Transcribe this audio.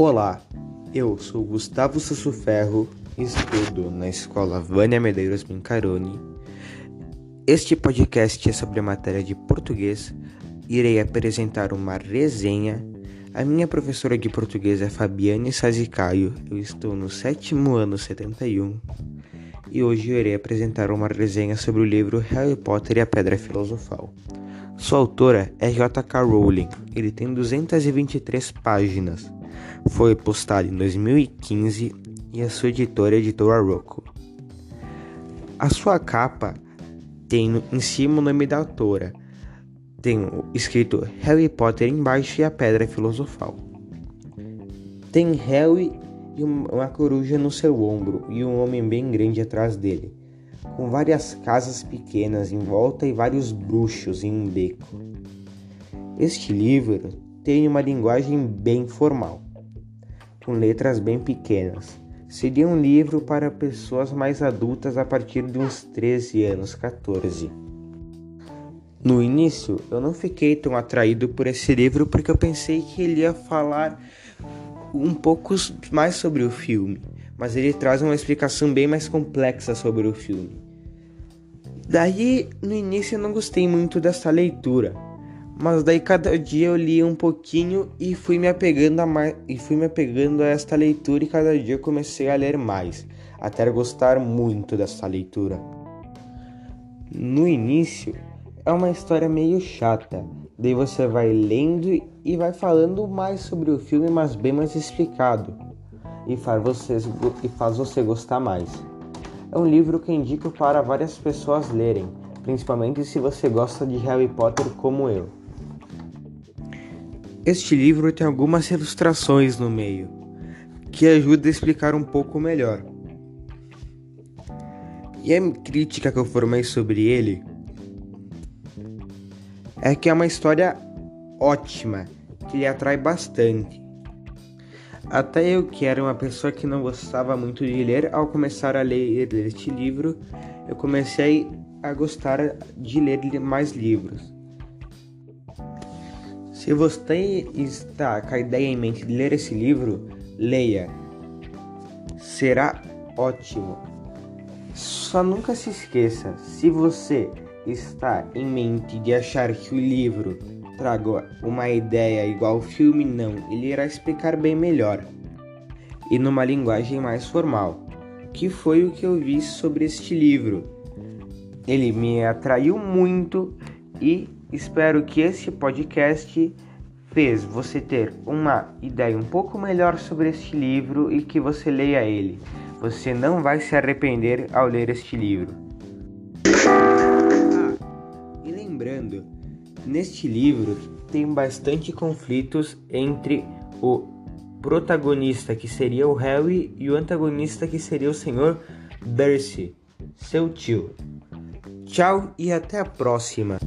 Olá, eu sou Gustavo Sussuferro, estudo na escola Vânia Medeiros Mincaroni. Este podcast é sobre a matéria de português. Irei apresentar uma resenha. A minha professora de português é Fabiane Sazicaio, eu estou no sétimo ano 71 e hoje irei apresentar uma resenha sobre o livro Harry Potter e a Pedra Filosofal. Sua autora é J.K. Rowling, ele tem 223 páginas. Foi postado em 2015 e a sua editora é a editora Rocco. A sua capa tem em cima o nome da autora. Tem escrito Harry Potter embaixo e a Pedra Filosofal. Tem Harry e uma coruja no seu ombro e um homem bem grande atrás dele, com várias casas pequenas em volta e vários bruxos em um beco. Este livro tem uma linguagem bem formal, com letras bem pequenas. Seria um livro para pessoas mais adultas a partir de uns 13 anos, 14. No início, eu não fiquei tão atraído por esse livro porque eu pensei que ele ia falar um pouco mais sobre o filme, mas ele traz uma explicação bem mais complexa sobre o filme. Daí, no início eu não gostei muito dessa leitura, mas daí cada dia eu li um pouquinho e fui me apegando a mais, e fui me apegando a esta leitura e cada dia eu comecei a ler mais, até gostar muito dessa leitura. No início, é uma história meio chata, Daí você vai lendo e vai falando mais sobre o filme, mas bem mais explicado. E faz você, e faz você gostar mais. É um livro que indico para várias pessoas lerem, principalmente se você gosta de Harry Potter como eu. Este livro tem algumas ilustrações no meio, que ajuda a explicar um pouco melhor. E a crítica que eu formei sobre ele é que é uma história ótima, que lhe atrai bastante. Até eu, que era uma pessoa que não gostava muito de ler, ao começar a ler este livro, eu comecei a gostar de ler mais livros. Se você está com a ideia em mente de ler esse livro, leia. Será ótimo. Só nunca se esqueça, se você está em mente de achar que o livro traga uma ideia igual ao filme, não, ele irá explicar bem melhor e numa linguagem mais formal, que foi o que eu vi sobre este livro. Ele me atraiu muito e espero que este podcast fez você ter uma ideia um pouco melhor sobre este livro e que você leia ele. Você não vai se arrepender ao ler este livro. Neste livro tem bastante conflitos entre o protagonista, que seria o Harry, e o antagonista, que seria o Senhor Darcy, seu tio. Tchau e até a próxima!